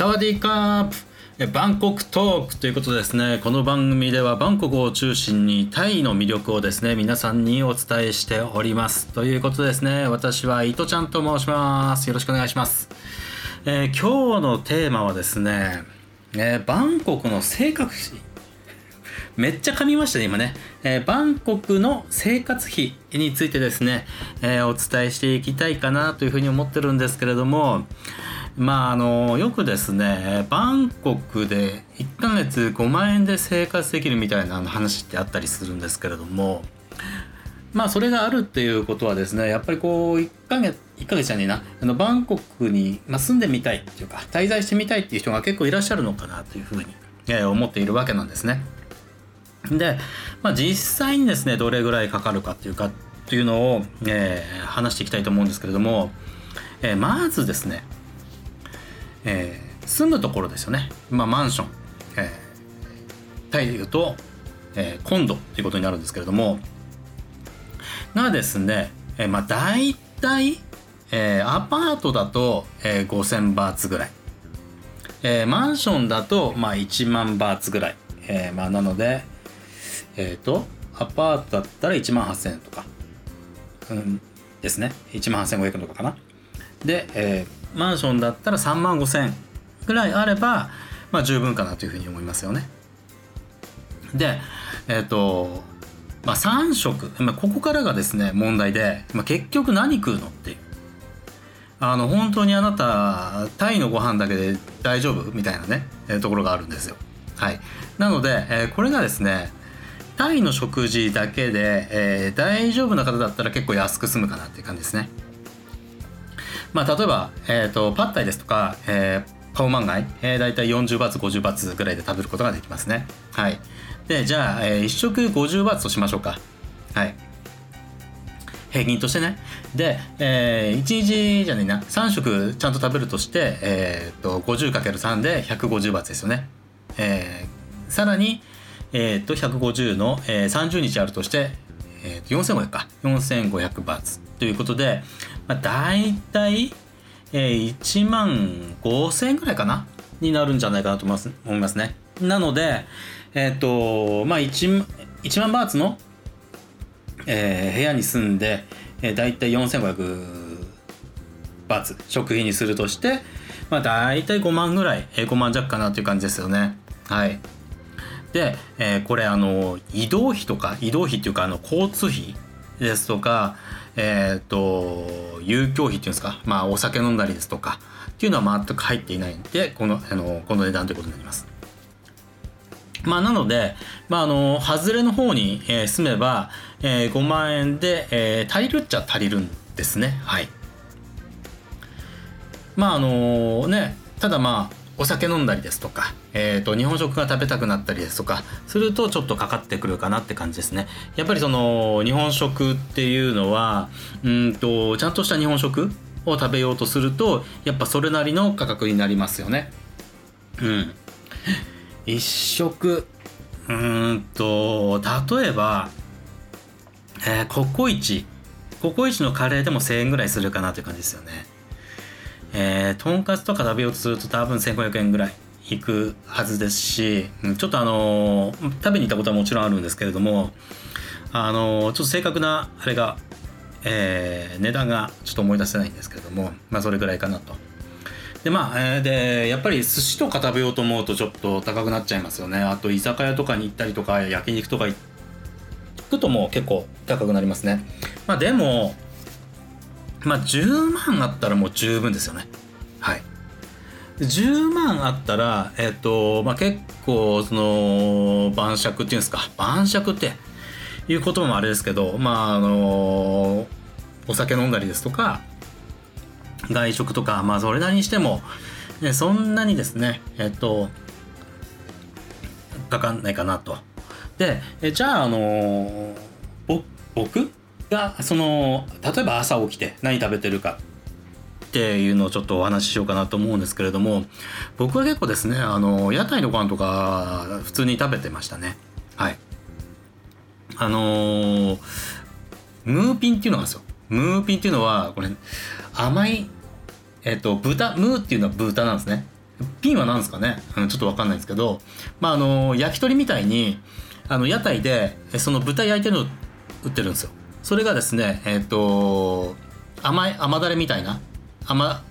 サワディーカープ。バンコクトークということですね。この番組ではバンコクを中心にタイの魅力をですね皆さんにお伝えしております。ということですね。私は伊藤ちゃんと申します。よろしくお願いします、えー、今日のテーマはですね、えー、バンコクの生活費。めっちゃ噛みましたね今ね、えー、バンコクの生活費についてですね、えお伝えしていきたいかなというふうに思ってるんですけれどもまああのよくですねバンコクで1ヶ月5万円で生活できるみたいな話ってあったりするんですけれどもまあそれがあるっていうことはですねやっぱりこう1ヶ月1ヶ月じゃねえなあのバンコクに、まあ、住んでみたいっていうか滞在してみたいっていう人が結構いらっしゃるのかなというふうに、え思っているわけなんですね。で、まあ、実際にですねどれぐらいかかるかっていうかっていうのを、えー、話していきたいと思うんですけれども、えー、まずですねえー、住むところですよね、まあ、マンション、えー、タイでいうと、えー、コンドということになるんですけれども。がですね、えー、まあ大体、えー、アパートだと、えー、5000バーツぐらい、えー、マンションだと、まあ、1万バーツぐらい、えーまあ、なのでえっ、ー、とアパートだったら1万8000円とか、うん、ですね。1万8500円とかかな。で、えー、マンションだったら3万5千円ぐらいあれば、まあ、十分かなというふうに思いますよね。で、えっ、ー、と、まあ、3食、まあ、ここからがですね問題で、まあ、結局何食うのっていう。あの本当にあなたタイのご飯だけで大丈夫？みたいなね、えー、ところがあるんですよ。はい、なので、えー、これがですねタイの食事だけで、えー、大丈夫な方だったら結構安く済むかなっていう感じですね。まあ、例えば、えーと、パッタイですとか、えー、パオマンガイ、えー、大体40バーツ50バーツぐらいで食べることができますね。はい。でじゃあ、えー、1食50バーツとしましょうか。はい。平均としてね。で、えー、1日じゃねえな。3食ちゃんと食べるとして、えーと、50×3 で150バーツですよね、えー、さらに、えーと、150の、えー、30日あるとして、えー、と4500か。4500バーツ。ということで、まあ、大体、えー、1万5000円ぐらいかな？になるんじゃないかなと思います思いますね。なので、えっ、ー、と、まあ1、1万バーツの、えー、部屋に住んで、えー、大体4500バーツ食費にするとして、まあ、大体5万ぐらい、えー、5万弱かなという感じですよね。はい。で、えー、これあの移動費とか移動費っていうかあの交通費ですとか、えっ、ー、と、遊興費っていうんですか、まあ、お酒飲んだりですとか、っていうのは全く入っていないんで、この、あの、この値段ということになります。まあ、なので、まあ、あの、外れの方に、えー、住めば、えー、5万円で、えー、足りるっちゃ足りるんですね。はい。まあ、あのね、ただまあ、お酒飲んだりですとか、えーと、日本食が食べたくなったりですとかするとちょっとかかってくるかなって感じですね。やっぱりその日本食っていうのはうんとちゃんとした日本食を食べようとするとやっぱそれなりの価格になりますよね。うん。一食うんと例えば、えー、ココイチ。ココイチのカレーでも1000円ぐらいするかなという感じですよね。えー、とんかつとか食べようとすると多分1500円ぐらいいくはずですしちょっとあのー、食べに行ったことはもちろんあるんですけれどもあのー、ちょっと正確なあれが、えー、値段がちょっと思い出せないんですけれどもまあそれぐらいかなと。でまあ、えー、でやっぱり寿司とか食べようと思うとちょっと高くなっちゃいますよねあと居酒屋とかに行ったりとか焼肉とか行くとも結構高くなりますねまあでもまあ10万あったらもう十分ですよね。はい。10万あったらえっ、とまあ結構その晩酌っていうんですか。晩酌っていうこともあれですけどまああのお酒飲んだりですとか外食とかまあそれなりにしても、ね、そんなにですねえっ、とかかんないかなと。でえじゃああの僕がその例えば朝起きて何食べてるかっていうのをちょっとお話ししようかなと思うんですけれども僕は結構ですねあの屋台のご飯とか普通に食べてましたね。はい。あのー、ムーピンっていうのがあるんですよ。ムーピンっていうのはこれ甘いえっ、と豚ムーっていうのは豚なんですね。ピンは何ですかね、ちょっと分かんないんですけど、まあ、あの焼き鳥みたいにあの屋台でその豚焼いてるの売ってるんですよ。それがですねえっ、ー、と甘い甘だれみたいな甘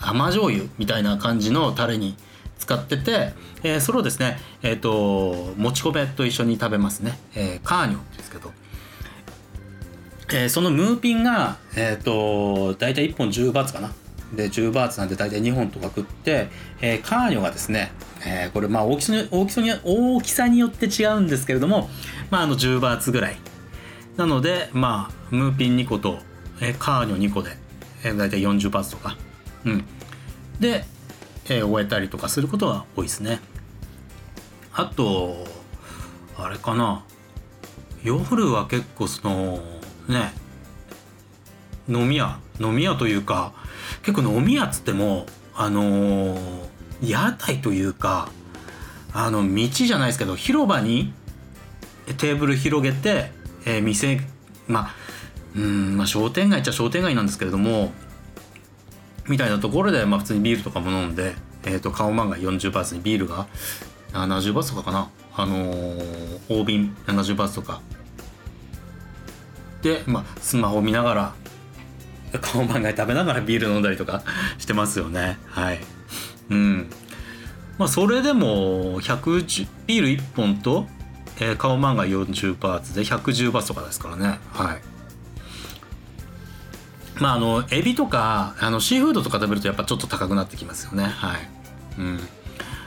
甘醤油みたいな感じのタレに使ってて、えー、それをですねえっ、ー、ともち米と一緒に食べますね、えー、カーニョって言うんですけどえー、そのムーピンが、えっ、ー、と、大体1本10バーツかな。で、10バーツなんで大体2本とか食って、えー、カーニョがですね、えー、これまあ大きさに大きさに大きさによって違うんですけれども、まああの10バーツぐらい。なので、まあ、ムーピン2個と、え、カーニョ2個で、えー、大体40バーツとか。うん。で、えー、終えたりとかすることが多いですね。あと、あれかな。夜は結構その、ね飲み屋飲み屋というか結構飲み屋っつってもあのー、屋台というかあの道じゃないですけど広場にテーブル広げて、えー、店まあうんまあ商店街っちゃ商店街なんですけれどもみたいなところで、まあ、普通にビールとかも飲んで、えーと、顔漫画40バーツにビールが70バーツとかかな。あのー、大瓶70バーツとか。で、まあ、スマホ見ながら顔漫画食べながらビール飲んだりとか してますよね。はい。うん。まあそれでも110ビール1本と、えー、顔漫画40バーツで110バーツとかですからね。はい。まああのエビとかあのシーフードとか食べるとやっぱちょっと高くなってきますよね。はい。うん。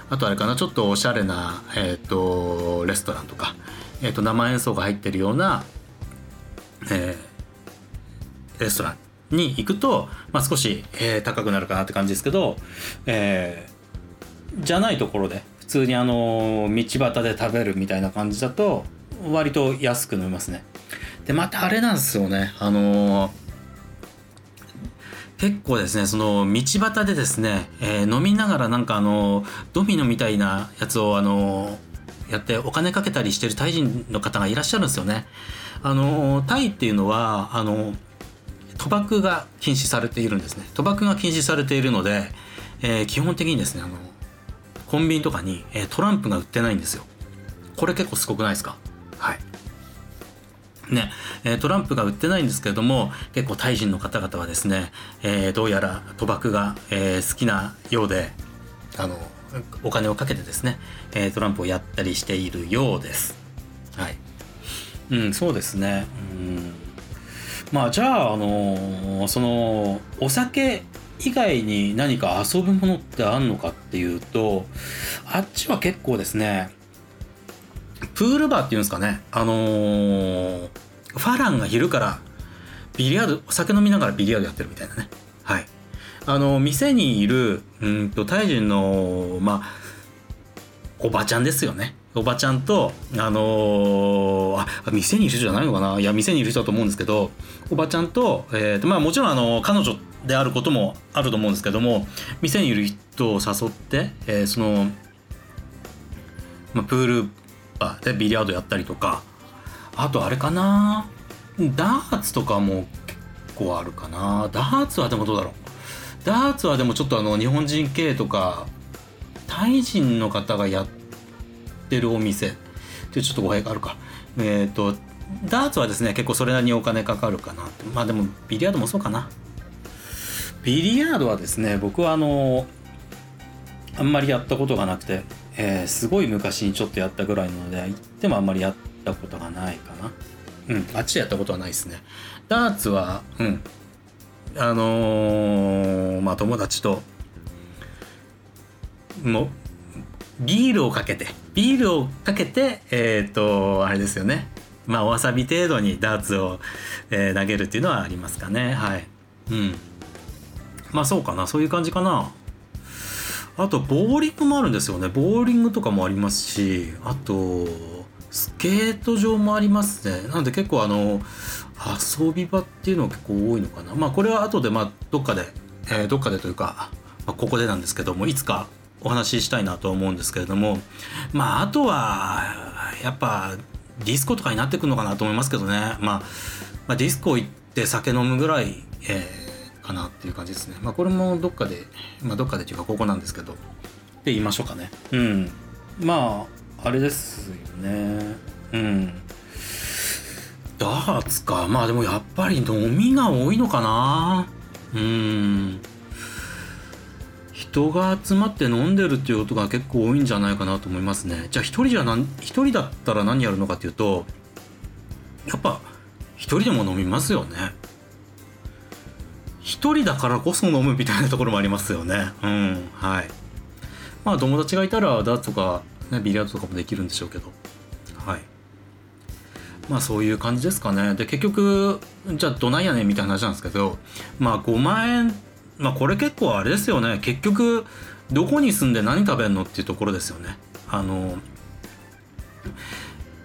あとあれかなちょっとおしゃれな、えーと、レストランとか、えーと生演奏が入ってるようなえー、レストランに行くと、まあ、少し、えー、高くなるかなって感じですけど、えー、じゃないところで普通にあの道端で食べるみたいな感じだと割と安く飲みますね。でまたあれなんですよねあの結構ですねその道端でですね、えー、飲みながらなんかあのドミノみたいなやつをあのやってお金かけたりしてるタイ人の方がいらっしゃるんですよね。あのタイっていうのはあの賭博が禁止されているんですね賭博が禁止されているので、えー、基本的にですねあのコンビニとかに、え、トランプが売ってないんですよ。これ結構すごくないですか？はい。ね、え、トランプが売ってないんですけれども結構タイ人の方々はですね、えー、どうやら賭博が、えー、好きなようであのお金をかけてですね、えトランプをやったりしているようです。はい。うんそうですね。うん。まあじゃああのー、そのお酒以外に何か遊ぶものってあんのかっていうとあっちは結構ですねプールバーっていうんですかねあのー、ファランが昼からビリヤードお酒飲みながらビリヤードやってるみたいなね。はい。あの店にいるうんとタイ人のまあおばちゃんですよね。おばちゃんと、あのー、あ、店にいる人じゃないのかな？いや、店にいる人だと思うんですけど、おばちゃんと、えーとまあ、もちろんあの彼女であることもあると思うんですけども、店にいる人を誘って、えー、その、まあ、プールバーでビリヤードやったりとか、あとあれかなダーツとかも結構あるかな。ダーツはでもどうだろう。ダーツはでもちょっとあの日本人系とかタイ人の方がやってるお店。ってちょっと語弊があるか。えっ、ー、とダーツはですね結構それなりにお金かかるかな。まあでもビリヤードもそうかな。ビリヤードはですね僕はあのあんまりやったことがなくて、えー、すごい昔にちょっとやったぐらいなので行ってもあんまりやったことがないかな。うんあっちでやったことはないですね。ダーツはうん。あのー、まあ友達ともビールをかけてビールをかけてえっ、ー、とあれですよね。まあおわさび程度にダーツを、えー、投げるっていうのはありますかね。はい。うん。まあそうかなそういう感じかな。あとボーリングもあるんですよね。ボーリングとかもありますしあとスケート場もありますね。なので結構あの遊び場っていうのは結構多いのかな。まあこれは後でまあどっかで、えー、どっかでというか、まあ、ここでなんですけどもいつかお話ししたいなと思うんですけれどもまああとはやっぱディスコとかになってくるのかなと思いますけどね、まあ、まあ、ディスコ行って酒飲むぐらい、えー、かなっていう感じですね。まあこれもどっかでまあどっかでっていうかここなんですけど。って言いましょうかね。うん。まああれですよね。うん。ダーツか。まあでもやっぱり飲みが多いのかな。うん。人が集まって飲んでるっていうことが結構多いんじゃないかなと思いますね。じゃあ一人じゃ何一人だったら何やるのかっていうとやっぱ一人でも飲みますよね一人だからこそ飲むみたいなところもありますよね。うんはい。まあ友達がいたらダーツとか、ね、ビリヤードとかもできるんでしょうけど。はい。まあそういう感じですかね。で結局じゃあどないやねんみたいな話なんですけどまあ5万円まあこれ結構あれですよね。結局どこに住んで何食べるのっていうところですよね。あの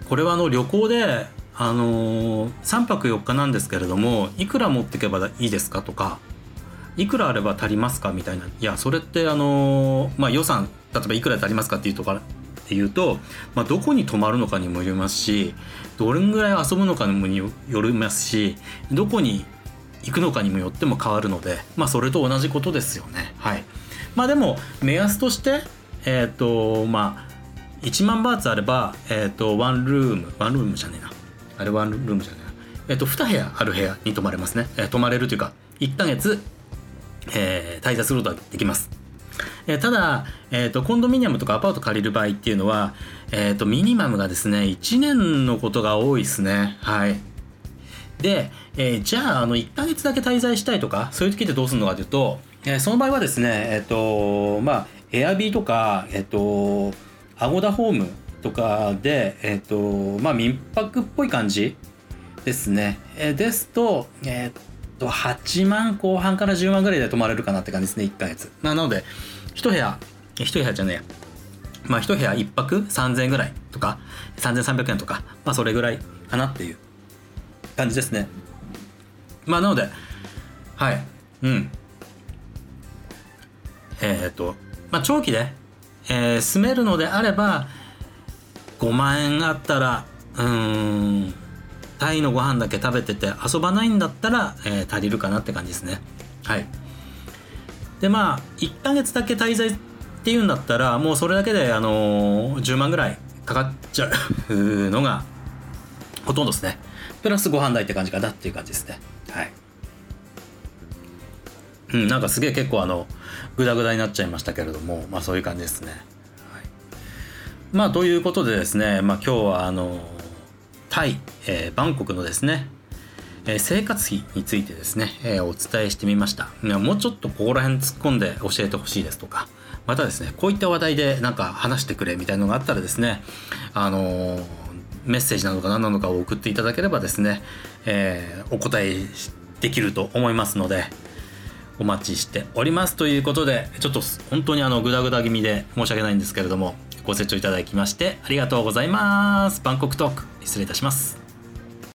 これはあの旅行であの3泊4日なんですけれどもいくら持ってけばいいですかとかいくらあれば足りますかみたいな。いやそれってあのまあ予算例えばいくら足りますかっていうところっていうと、まあ、どこに泊まるのかにもよりますしどれぐらい遊ぶのかにもよりますしどこに行くのかにもよっても変わるので、まあ、それと同じことですよね。はい、まあでも目安としてえ、ー、とまあ1万バーツあれば、えっ、ー、とワンルームワンルームじゃねえな。あれワンルームじゃねえなえっ、と2部屋ある部屋に泊まれますね、え、泊まれるというか1ヶ月、えー、滞在することができます。えー、ただ、えーと、コンドミニアムとかアパート借りる場合っていうのは、えーと、ミニマムがですね1年のことが多いですね。はい。で、えー、じゃああの1ヶ月だけ滞在したいとかそういう時ってどうするのかというと、えー、その場合はですねえっ、ー、とまあエアビーとかえっ、とアゴダホームとかでえっ、とまあ民泊っぽい感じですね、えですとえっ、と8万後半から10万ぐらいで泊まれるかなって感じですね1ヶ月、まあ、なので1部屋1部屋じゃねえや。まあ1部屋1泊3000円ぐらいとか3300円とかまあそれぐらいかなっていう感じですね。まあなのではい。うん。えっ、ー、とまあ長期で、えー、住めるのであれば5万円あったらうんタイのご飯だけ食べてて遊ばないんだったら、えー、足りるかなって感じですね。はい。でまあ1ヶ月だけ滞在っていうんだったらもうそれだけで、あのー、10万ぐらいかかっちゃうのがほとんどですね。プラスご飯代って感じかなっていう感じですね。はい。うんなんかすげえ結構あのグダグダになっちゃいましたけれどもまあそういう感じですね、まあということでですねまあ今日はあのタイ、えー、バンコクのですねえ生活費についてですね、えお伝えしてみました。もうちょっとここら辺突っ込んで教えてほしいですとかまたですねこういった話題でなんか話してくれみたいなのがあったらですねあの、メッセージなのか何なのかを送っていただければですね、え、お答えできると思いますのでお待ちしております。ということでちょっと本当にあのグダグダ気味で申し訳ないんですけれどもご清聴いただきましてありがとうございます。バンコクトーク失礼いたします。